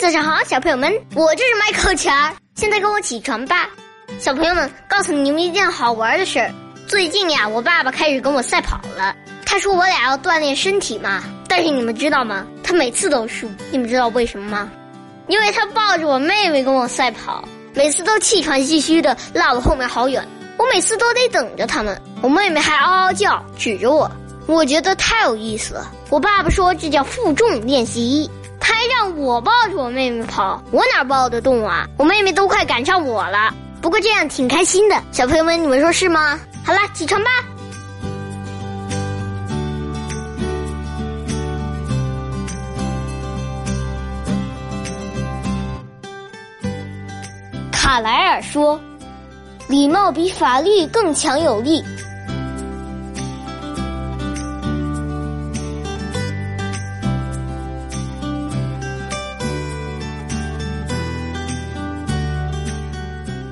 早上好，小朋友们，我就是麦克钱儿。现在跟我起床吧，小朋友们，告诉你们一件好玩的事儿。最近呀，我爸爸开始跟我赛跑了。他说我俩要锻炼身体嘛，但是你们知道吗？他每次都输。你们知道为什么吗？因为他抱着我妹妹跟我赛跑，每次都气喘吁吁的落我后面好远。我每次都得等着他们。我妹妹还嗷嗷叫，指着我。我觉得太有意思了。我爸爸说这叫负重练习。我抱着我妹妹跑，我哪抱得动啊？我妹妹都快赶上我了。不过这样挺开心的，小朋友们，你们说是吗？好了，起床吧。卡莱尔说：“礼貌比法律更强有力。”